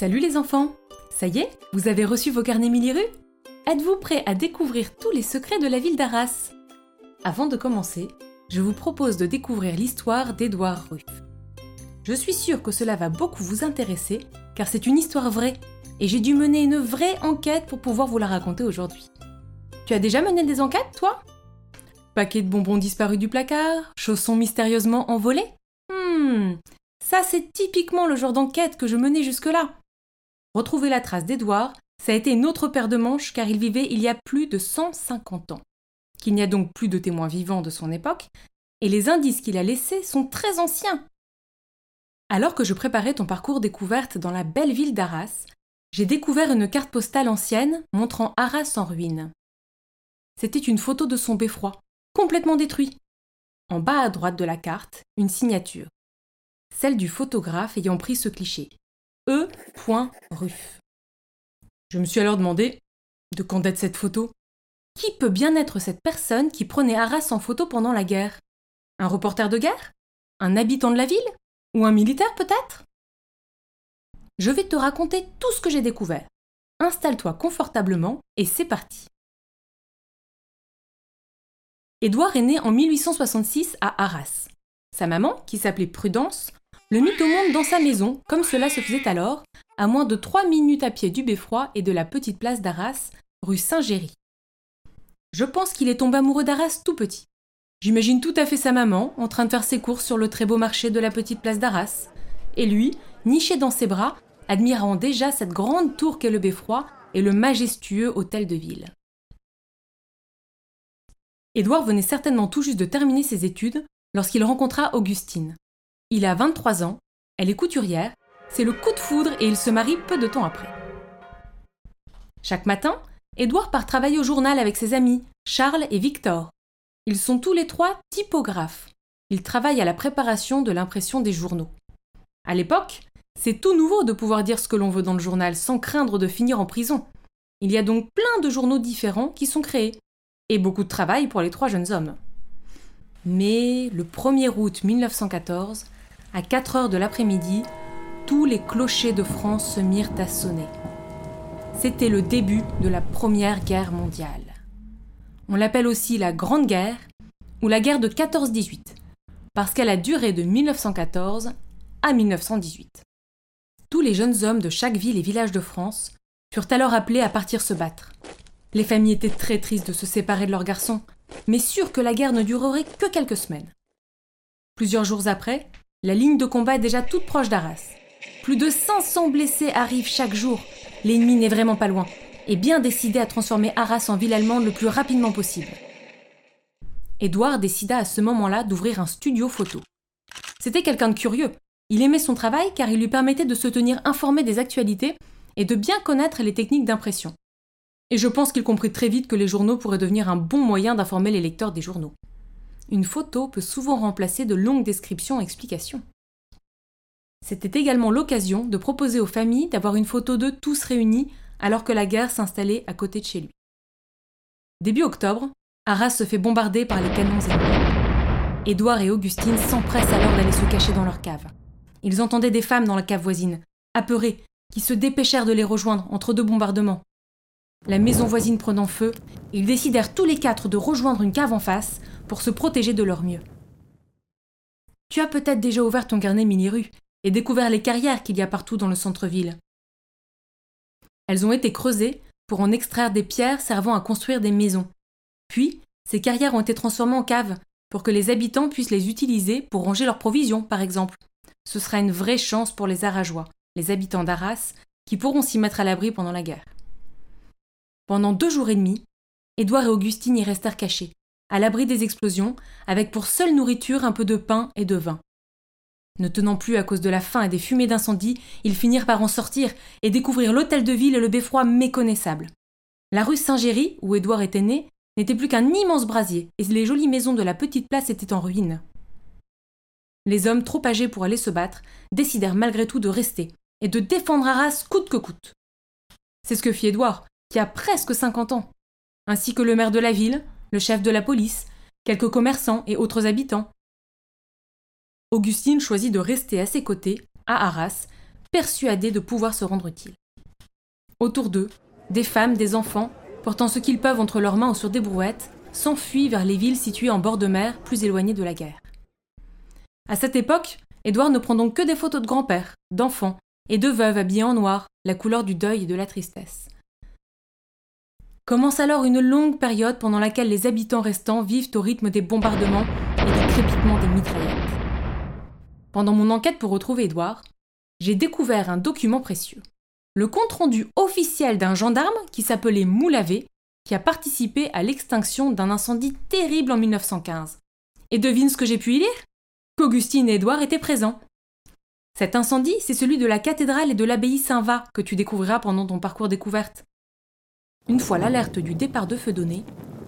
Salut les enfants Ça y est, vous avez reçu vos carnets Miliru Êtes-vous prêts à découvrir tous les secrets de la ville d'Arras? Avant de commencer, je vous propose de découvrir l'histoire d'Édouard Ruff. Je suis sûre que cela va beaucoup vous intéresser, car c'est une histoire vraie, et j'ai dû mener une vraie enquête pour pouvoir vous la raconter aujourd'hui. Tu as déjà mené des enquêtes, toi? Paquet de bonbons disparus du placard Chaussons mystérieusement envolés? Hmm, ça c'est typiquement le genre d'enquête que je menais jusque-là. Retrouver la trace d'Édouard, ça a été une autre paire de manches car il vivait il y a plus de 150 ans. Qu'il n'y a donc plus de témoins vivants de son époque, et les indices qu'il a laissés sont très anciens. Alors que je préparais ton parcours découverte dans la belle ville d'Arras, j'ai découvert une carte postale ancienne montrant Arras en ruine. C'était une photo de son beffroi, complètement détruit. En bas à droite de la carte, une signature. Celle du photographe ayant pris ce cliché. E. Ruff. Je me suis alors demandé de quand date cette photo Qui peut bien être cette personne qui prenait Arras en photo pendant la guerre? Un reporter de guerre? Un habitant de la ville? Ou un militaire peut-être? Je vais te raconter tout ce que j'ai découvert. Installe-toi confortablement et c'est parti. Édouard est né en 1866 à Arras. Sa maman, qui s'appelait Prudence, le mit au monde dans sa maison, comme cela se faisait alors, à moins de trois minutes à pied du Beffroi et de la petite place d'Arras, rue Saint-Géry. Je pense qu'il est tombé amoureux d'Arras tout petit. J'imagine tout à fait sa maman en train de faire ses courses sur le très beau marché de la petite place d'Arras, et lui, niché dans ses bras, admirant déjà cette grande tour qu'est le Beffroi et le majestueux hôtel de ville. Édouard venait certainement tout juste de terminer ses études lorsqu'il rencontra Augustine. Il a 23 ans, elle est couturière, c'est le coup de foudre et ils se marient peu de temps après. Chaque matin, Édouard part travailler au journal avec ses amis, Charles et Victor. Ils sont tous les trois typographes. Ils travaillent à la préparation de l'impression des journaux. À l'époque, c'est tout nouveau de pouvoir dire ce que l'on veut dans le journal sans craindre de finir en prison. Il y a donc plein de journaux différents qui sont créés, et beaucoup de travail pour les trois jeunes hommes. Mais le 1er août 1914, à 4 heures de l'après-midi, tous les clochers de France se mirent à sonner. C'était le début de la Première Guerre mondiale. On l'appelle aussi la Grande Guerre ou la guerre de 14-18, parce qu'elle a duré de 1914 à 1918. Tous les jeunes hommes de chaque ville et village de France furent alors appelés à partir se battre. Les familles étaient très tristes de se séparer de leurs garçons, mais sûres que la guerre ne durerait que quelques semaines. Plusieurs jours après, la ligne de combat est déjà toute proche d'Arras. Plus de 500 blessés arrivent chaque jour. L'ennemi n'est vraiment pas loin, et bien décidé à transformer Arras en ville allemande le plus rapidement possible. Édouard décida à ce moment-là d'ouvrir un studio photo. C'était quelqu'un de curieux. Il aimait son travail car il lui permettait de se tenir informé des actualités et de bien connaître les techniques d'impression. Et je pense qu'il comprit très vite que les journaux pourraient devenir un bon moyen d'informer les lecteurs des journaux. Une photo peut souvent remplacer de longues descriptions et explications. C'était également l'occasion de proposer aux familles d'avoir une photo d'eux tous réunis alors que la guerre s'installait à côté de chez lui. Début octobre, Arras se fait bombarder par les canons ennemis. Édouard et Augustine s'empressent alors d'aller se cacher dans leur cave. Ils entendaient des femmes dans la cave voisine, apeurées, qui se dépêchèrent de les rejoindre entre deux bombardements. La maison voisine prenant feu, ils décidèrent tous les quatre de rejoindre une cave en face pour se protéger de leur mieux. Tu as peut-être déjà ouvert ton carnet mini-rue et découvert les carrières qu'il y a partout dans le centre-ville. Elles ont été creusées pour en extraire des pierres servant à construire des maisons. Puis, ces carrières ont été transformées en caves pour que les habitants puissent les utiliser pour ranger leurs provisions, par exemple. Ce sera une vraie chance pour les Arageois, les habitants d'Arras, qui pourront s'y mettre à l'abri pendant la guerre. Pendant deux jours et demi, Édouard et Augustine y restèrent cachés, à l'abri des explosions, avec pour seule nourriture un peu de pain et de vin. Ne tenant plus à cause de la faim et des fumées d'incendie, ils finirent par en sortir et découvrir l'hôtel de ville et le beffroi méconnaissable. La rue Saint-Géry, où Édouard était né, n'était plus qu'un immense brasier, et les jolies maisons de la petite place étaient en ruine. Les hommes trop âgés pour aller se battre décidèrent malgré tout de rester et de défendre Arras coûte que coûte. C'est ce que fit Édouard, qui a presque 50 ans, ainsi que le maire de la ville, le chef de la police, quelques commerçants et autres habitants. Augustine choisit de rester à ses côtés, à Arras, persuadés de pouvoir se rendre utile. Autour d'eux, des femmes, des enfants, portant ce qu'ils peuvent entre leurs mains ou sur des brouettes, s'enfuient vers les villes situées en bord de mer, plus éloignées de la guerre. À cette époque, Édouard ne prend donc que des photos de grand-père, d'enfants et de veuves habillées en noir, la couleur du deuil et de la tristesse. Commence alors une longue période pendant laquelle les habitants restants vivent au rythme des bombardements et du crépitement des mitraillettes. Pendant mon enquête pour retrouver Édouard, j'ai découvert un document précieux. Le compte-rendu officiel d'un gendarme qui s'appelait Moulavé, qui a participé à l'extinction d'un incendie terrible en 1915. Et devine ce que j'ai pu y lire? Qu'Augustine et Édouard étaient présents. Cet incendie, c'est celui de la cathédrale et de l'abbaye Saint-Va que tu découvriras pendant ton parcours découverte. Une fois l'alerte du départ de feu donné,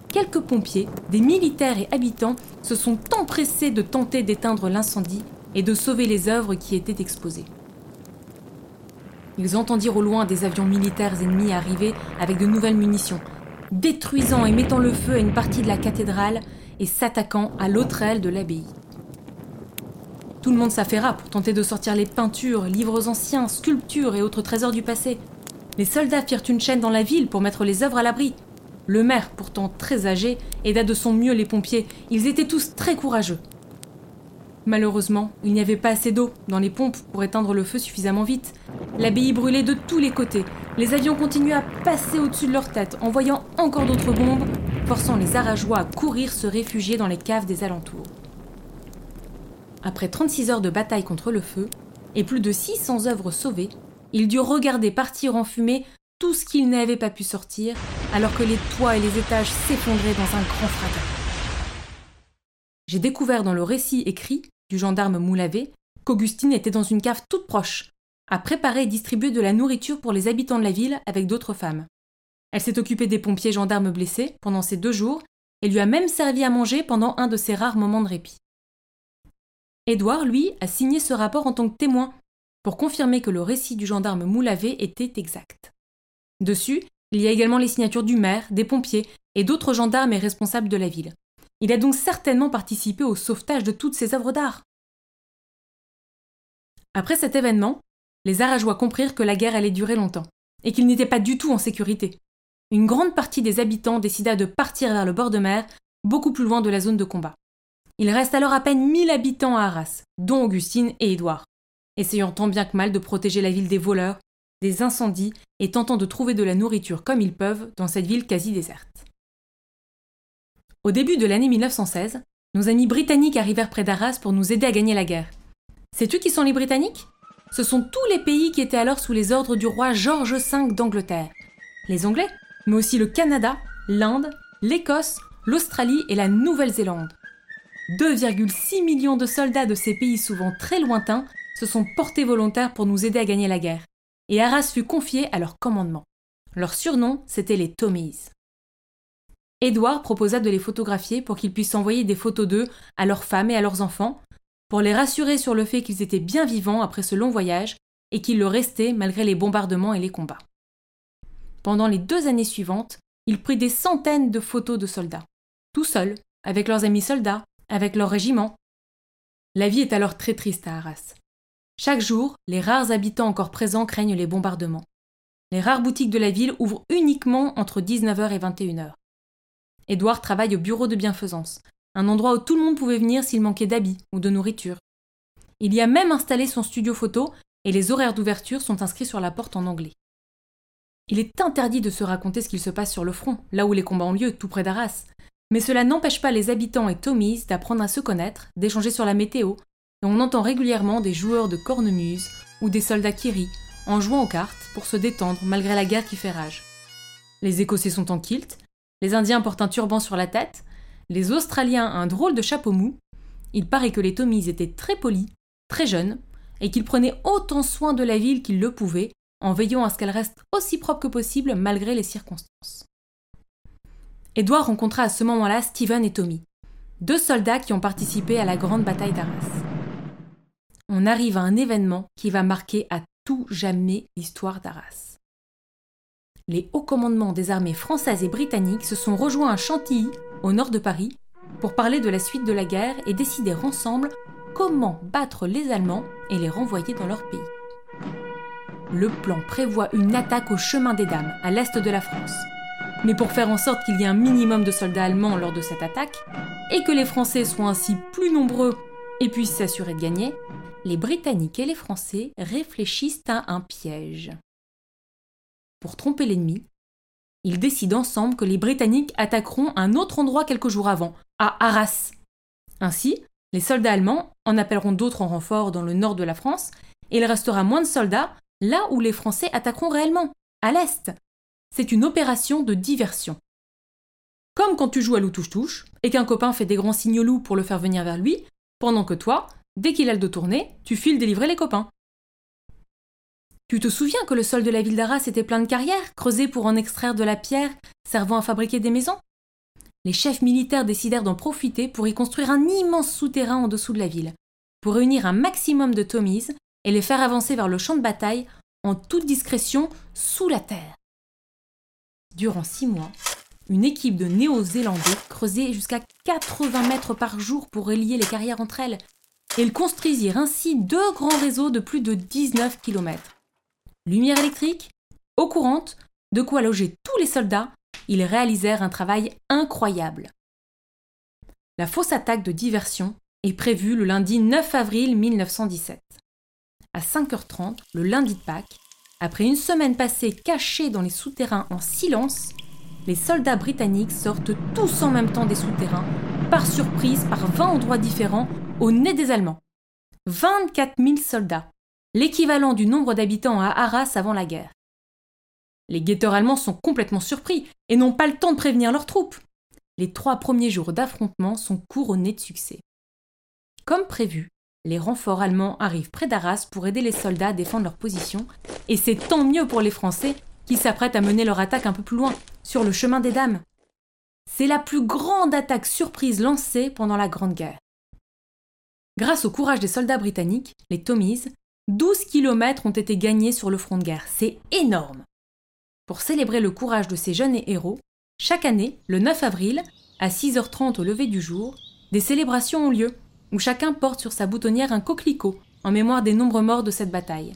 quelques pompiers, des militaires et habitants se sont empressés de tenter d'éteindre l'incendie et de sauver les œuvres qui étaient exposées. Ils entendirent au loin des avions militaires ennemis arriver avec de nouvelles munitions, détruisant et mettant le feu à une partie de la cathédrale et s'attaquant à l'autre aile de l'abbaye. Tout le monde s'affaira pour tenter de sortir les peintures, livres anciens, sculptures et autres trésors du passé. Les soldats firent une chaîne dans la ville pour mettre les œuvres à l'abri. Le maire, pourtant très âgé, aida de son mieux les pompiers. Ils étaient tous très courageux. Malheureusement, il n'y avait pas assez d'eau dans les pompes pour éteindre le feu suffisamment vite. L'abbaye brûlait de tous les côtés. Les avions continuaient à passer au-dessus de leur tête, envoyant encore d'autres bombes, forçant les arageois à courir se réfugier dans les caves des alentours. Après 36 heures de bataille contre le feu, et plus de 600 œuvres sauvées, il dut regarder partir en fumée tout ce qu'il n'avait pas pu sortir, alors que les toits et les étages s'effondraient dans un grand fracas. J'ai découvert dans le récit écrit du gendarme Moulavé qu'Augustine était dans une cave toute proche, à préparer et distribuer de la nourriture pour les habitants de la ville avec d'autres femmes. Elle s'est occupée des pompiers gendarmes blessés pendant ces deux jours et lui a même servi à manger pendant un de ses rares moments de répit. Édouard, lui, a signé ce rapport en tant que témoin pour confirmer que le récit du gendarme Moulavé était exact. Dessus, il y a également les signatures du maire, des pompiers et d'autres gendarmes et responsables de la ville. Il a donc certainement participé au sauvetage de toutes ces œuvres d'art. Après cet événement, les Arageois comprirent que la guerre allait durer longtemps et qu'ils n'étaient pas du tout en sécurité. Une grande partie des habitants décida de partir vers le bord de mer, beaucoup plus loin de la zone de combat. Il reste alors à peine 1000 habitants à Arras, dont Augustine et Édouard, essayant tant bien que mal de protéger la ville des voleurs, des incendies et tentant de trouver de la nourriture comme ils peuvent dans cette ville quasi déserte. Au début de l'année 1916, nos amis britanniques arrivèrent près d'Arras pour nous aider à gagner la guerre. Sais-tu qui sont les Britanniques? Ce sont tous les pays qui étaient alors sous les ordres du roi George V d'Angleterre. Les Anglais, mais aussi le Canada, l'Inde, l'Écosse, l'Australie et la Nouvelle-Zélande. 2,6 millions de soldats de ces pays souvent très lointains se sont portés volontaires pour nous aider à gagner la guerre, et Arras fut confié à leur commandement. Leur surnom, c'était les Tommies. Édouard proposa de les photographier pour qu'ils puissent envoyer des photos d'eux à leurs femmes et à leurs enfants, pour les rassurer sur le fait qu'ils étaient bien vivants après ce long voyage et qu'ils le restaient malgré les bombardements et les combats. Pendant les deux années suivantes, il prit des centaines de photos de soldats, tout seuls, avec leurs amis soldats, avec leur régiment. La vie est alors très triste à Arras. Chaque jour, les rares habitants encore présents craignent les bombardements. Les rares boutiques de la ville ouvrent uniquement entre 19h et 21h. Édouard travaille au bureau de bienfaisance, un endroit où tout le monde pouvait venir s'il manquait d'habits ou de nourriture. Il y a même installé son studio photo et les horaires d'ouverture sont inscrits sur la porte en anglais. Il est interdit de se raconter ce qu'il se passe sur le front, là où les combats ont lieu, tout près d'Arras, mais cela n'empêche pas les habitants et Tommies d'apprendre à se connaître, d'échanger sur la météo, on entend régulièrement des joueurs de cornemuse ou des soldats qui rient en jouant aux cartes pour se détendre malgré la guerre qui fait rage. Les Écossais sont en kilt, les Indiens portent un turban sur la tête, les Australiens un drôle de chapeau mou. Il paraît que les Tommies étaient très polis, très jeunes, et qu'ils prenaient autant soin de la ville qu'ils le pouvaient, en veillant à ce qu'elle reste aussi propre que possible malgré les circonstances. Edouard rencontra à ce moment-là Steven et Tommy, deux soldats qui ont participé à la grande bataille d'Arras. On arrive à un événement qui va marquer à tout jamais l'histoire d'Arras. Les hauts commandements des armées françaises et britanniques se sont rejoints à Chantilly, au nord de Paris, pour parler de la suite de la guerre et décider ensemble comment battre les Allemands et les renvoyer dans leur pays. le plan prévoit une attaque au chemin des dames, à l'est de la France. Mais pour faire en sorte qu'il y ait un minimum de soldats allemands lors de cette attaque, et que les Français soient ainsi plus nombreux et puissent s'assurer de gagner, les Britanniques et les Français réfléchissent à un piège. Pour tromper l'ennemi, ils décident ensemble que les Britanniques attaqueront un autre endroit quelques jours avant, à Arras. Ainsi, les soldats allemands en appelleront d'autres en renfort dans le nord de la France, et il restera moins de soldats là où les Français attaqueront réellement, à l'est. C'est une opération de diversion. Comme quand tu joues à loup-touche-touche, et qu'un copain fait des grands signaux loups pour le faire venir vers lui, pendant que toi, dès qu'il a le dos tourné, tu files délivrer les copains. Tu te souviens que le sol de la ville d'Arras était plein de carrières, creusées pour en extraire de la pierre, servant à fabriquer des maisons? Les chefs militaires décidèrent d'en profiter pour y construire un immense souterrain en dessous de la ville, pour réunir un maximum de Tommies et les faire avancer vers le champ de bataille en toute discrétion sous la terre. Durant six mois, une équipe de Néo-Zélandais creusait jusqu'à 80 mètres par jour pour relier les carrières entre elles, ils construisirent ainsi deux grands réseaux de plus de 19 km lumière électrique, eau courante, de quoi loger tous les soldats, ils réalisèrent un travail incroyable. La fausse attaque de diversion est prévue le lundi 9 avril 1917. À 5h30, le lundi de Pâques, après une semaine passée cachée dans les souterrains en silence, les soldats britanniques sortent tous en même temps des souterrains, par surprise, par 20 endroits différents, au nez des Allemands. 24 000 soldats, l'équivalent du nombre d'habitants à Arras avant la guerre. Les guetteurs allemands sont complètement surpris et n'ont pas le temps de prévenir leurs troupes. Les trois premiers jours d'affrontement sont couronnés de succès. Comme prévu, les renforts allemands arrivent près d'Arras pour aider les soldats à défendre leur position, et c'est tant mieux pour les Français qui s'apprêtent à mener leur attaque un peu plus loin, sur le chemin des dames. C'est la plus grande attaque surprise lancée pendant la Grande Guerre. Grâce au courage des soldats britanniques, les Tommies, 12 kilomètres ont été gagnés sur le front de guerre. C'est énorme. Pour célébrer le courage de ces jeunes héros, chaque année, le 9 avril, à 6h30 au lever du jour, des célébrations ont lieu, où chacun porte sur sa boutonnière un coquelicot en mémoire des nombreux morts de cette bataille.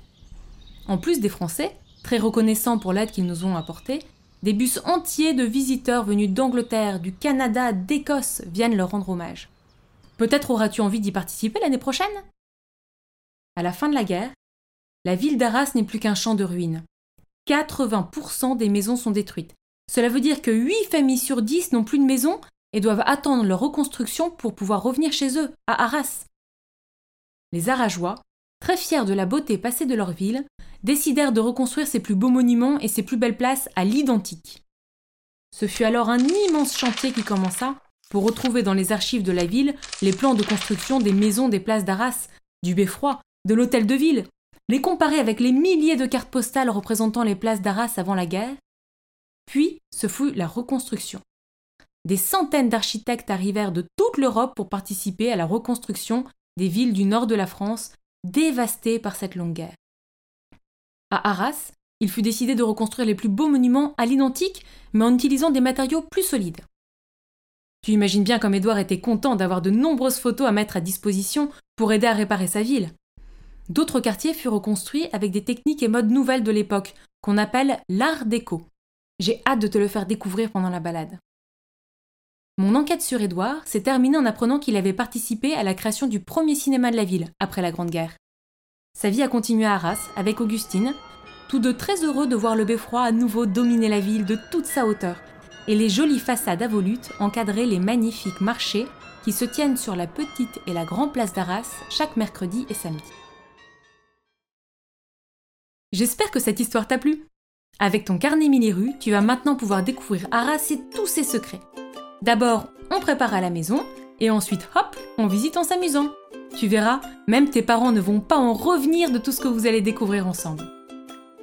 En plus des Français, très reconnaissants pour l'aide qu'ils nous ont apportée, des bus entiers de visiteurs venus d'Angleterre, du Canada, d'Écosse viennent leur rendre hommage. Peut-être auras-tu envie d'y participer l'année prochaine? À la fin de la guerre, la ville d'Arras n'est plus qu'un champ de ruines. 80% des maisons sont détruites. Cela veut dire que 8 familles sur 10 n'ont plus de maison et doivent attendre leur reconstruction pour pouvoir revenir chez eux, à Arras. Les Arageois, très fiers de la beauté passée de leur ville, décidèrent de reconstruire ses plus beaux monuments et ses plus belles places à l'identique. Ce fut alors un immense chantier qui commença pour retrouver dans les archives de la ville les plans de construction des maisons des places d'Arras, du beffroi, de l'hôtel de ville, les comparer avec les milliers de cartes postales représentant les places d'Arras avant la guerre. Puis, ce fut la reconstruction. Des centaines d'architectes arrivèrent de toute l'Europe pour participer à la reconstruction des villes du nord de la France, dévastées par cette longue guerre. À Arras, il fut décidé de reconstruire les plus beaux monuments à l'identique, mais en utilisant des matériaux plus solides. Tu imagines bien comme Édouard était content d'avoir de nombreuses photos à mettre à disposition pour aider à réparer sa ville. D'autres quartiers furent reconstruits avec des techniques et modes nouvelles de l'époque, qu'on appelle l'art déco. J'ai hâte de te le faire découvrir pendant la balade. Mon enquête sur Édouard s'est terminée en apprenant qu'il avait participé à la création du premier cinéma de la ville après la Grande Guerre. Sa vie a continué à Arras avec Augustine, tous deux très heureux de voir le beffroi à nouveau dominer la ville de toute sa hauteur, et les jolies façades à volutes encadraient les magnifiques marchés qui se tiennent sur la petite et la grande place d'Arras chaque mercredi et samedi. J'espère que cette histoire t'a plu. Avec ton carnet Mille tu vas maintenant pouvoir découvrir Arras et tous ses secrets. D'abord, on prépare à la maison, et ensuite, hop, on visite en s'amusant. Tu verras, même tes parents ne vont pas en revenir de tout ce que vous allez découvrir ensemble.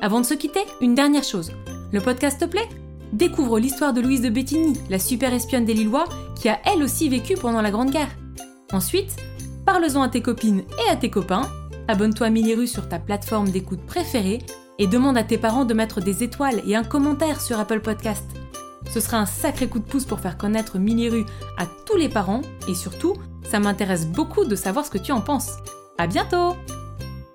Avant de se quitter, une dernière chose. Le podcast te plaît? Découvre l'histoire de Louise de Bettigny, la super espionne des Lillois, qui a elle aussi vécu pendant la Grande Guerre. Ensuite, parle-en à tes copines et à tes copains abonne-toi à Miliru sur ta plateforme d'écoute préférée et demande à tes parents de mettre des étoiles et un commentaire sur Apple Podcast. Ce sera un sacré coup de pouce pour faire connaître Miliru à tous les parents et surtout, ça m'intéresse beaucoup de savoir ce que tu en penses. À bientôt!